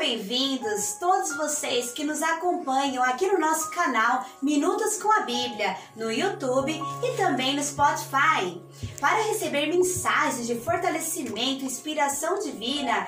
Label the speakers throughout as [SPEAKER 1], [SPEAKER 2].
[SPEAKER 1] queridos, todos vocês que nos acompanham aqui no nosso canal Minutos com a Bíblia, no YouTube e também no Spotify. Para receber mensagens de fortalecimento e inspiração divina,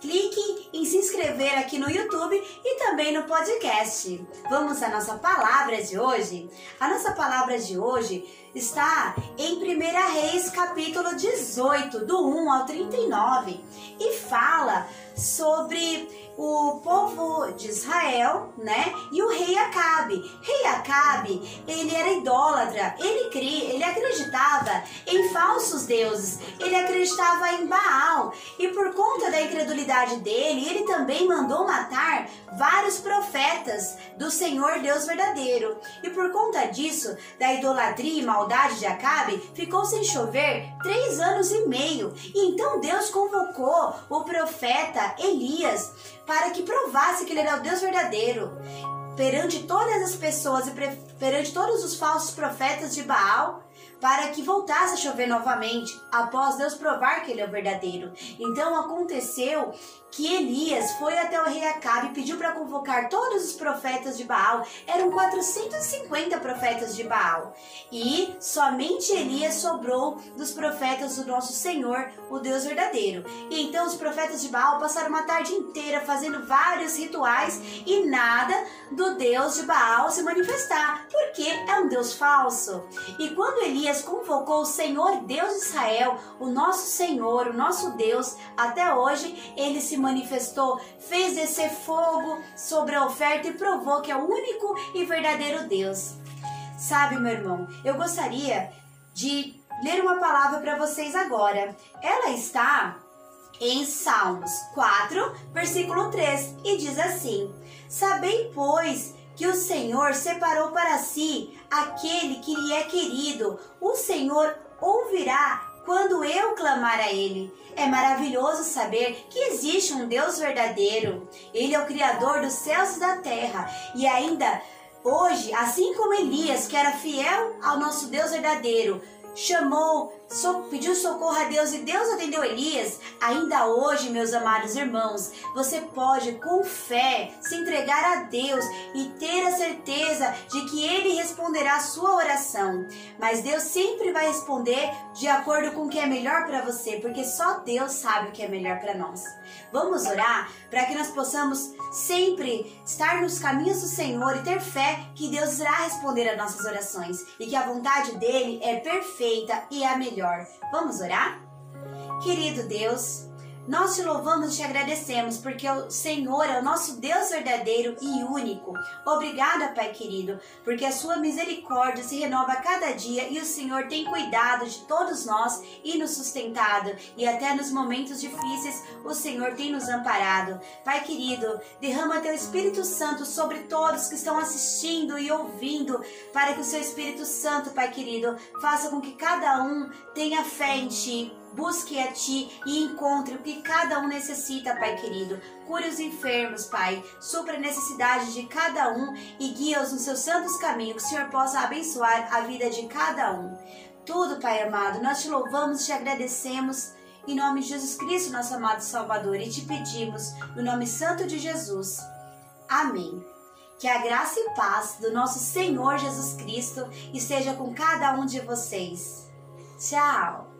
[SPEAKER 1] clique em se inscrever aqui no YouTube e também no podcast. Vamos à nossa palavra de hoje? A nossa palavra de hoje está em 1 Reis, capítulo 18, do 1 ao 39, e fala sobre o povo de Israel, né? E o rei Acabe. Rei Acabe, ele era idólatra, ele cria, ele acreditava em falsos deuses, ele acreditava em Baal. E por conta da incredulidade dele, ele também mandou matar vários profetas do Senhor Deus verdadeiro. E por conta disso, da idolatria e maldade de Acabe, ficou sem chover três anos e meio. E então Deus convocou o profeta Elias para que provasse que ele era o Deus verdadeiro perante todas as pessoas e perante todos os falsos profetas de Baal para que voltasse a chover novamente, após Deus provar que ele é o verdadeiro. Então aconteceu que Elias foi até o rei Acabe e pediu para convocar todos os profetas de Baal. Eram 450 profetas de Baal. E somente Elias sobrou dos profetas do nosso Senhor, o Deus verdadeiro. E então os profetas de Baal passaram uma tarde inteira fazendo vários rituais e nada do Deus de Baal se manifestar, porque é um Deus falso. E quando Elias convocou o Senhor Deus de Israel, o nosso Senhor, o nosso Deus, até hoje ele se manifestou, fez descer fogo sobre a oferta e provou que é o único e verdadeiro Deus. Sabe, meu irmão, eu gostaria de ler uma palavra para vocês agora. Ela está em Salmos 4, versículo 3, e diz assim: Sabei, pois, que o Senhor separou para si aquele que lhe é querido. O Senhor ouvirá quando eu clamar a Ele. É maravilhoso saber que existe um Deus verdadeiro. Ele é o Criador dos céus e da terra. E ainda hoje, assim como Elias, que era fiel ao nosso Deus verdadeiro, chamou, pediu socorro a Deus e Deus atendeu Elias, ainda hoje, meus amados irmãos, você pode com fé se entregar a Deus e ter a certeza de que Ele responderá a sua oração. Mas Deus sempre vai responder de acordo com o que é melhor para você, porque só Deus sabe o que é melhor para nós. Vamos orar para que nós possamos sempre estar nos caminhos do Senhor e ter fé que Deus irá responder às nossas orações e que a vontade dele é perfeita e é a melhor. Vamos orar? Querido Deus, nós te louvamos e te agradecemos porque o Senhor é o nosso Deus verdadeiro e único. Obrigada, Pai querido, porque a sua misericórdia se renova a cada dia e o Senhor tem cuidado de todos nós e nos sustentado. E até nos momentos difíceis, o Senhor tem nos amparado. Pai querido, derrama teu Espírito Santo sobre todos que estão assistindo e ouvindo, para que o seu Espírito Santo, Pai querido, faça com que cada um tenha fé em ti Busque a Ti e encontre o que cada um necessita, Pai querido. Cure os enfermos, Pai. Supra a necessidade de cada um e guia-os nos seus santos caminhos. Que o Senhor possa abençoar a vida de cada um. Tudo, Pai amado, nós te louvamos e te agradecemos. Em nome de Jesus Cristo, nosso amado Salvador, e te pedimos, no nome santo de Jesus. Amém. Que a graça e paz do nosso Senhor Jesus Cristo esteja com cada um de vocês. Tchau!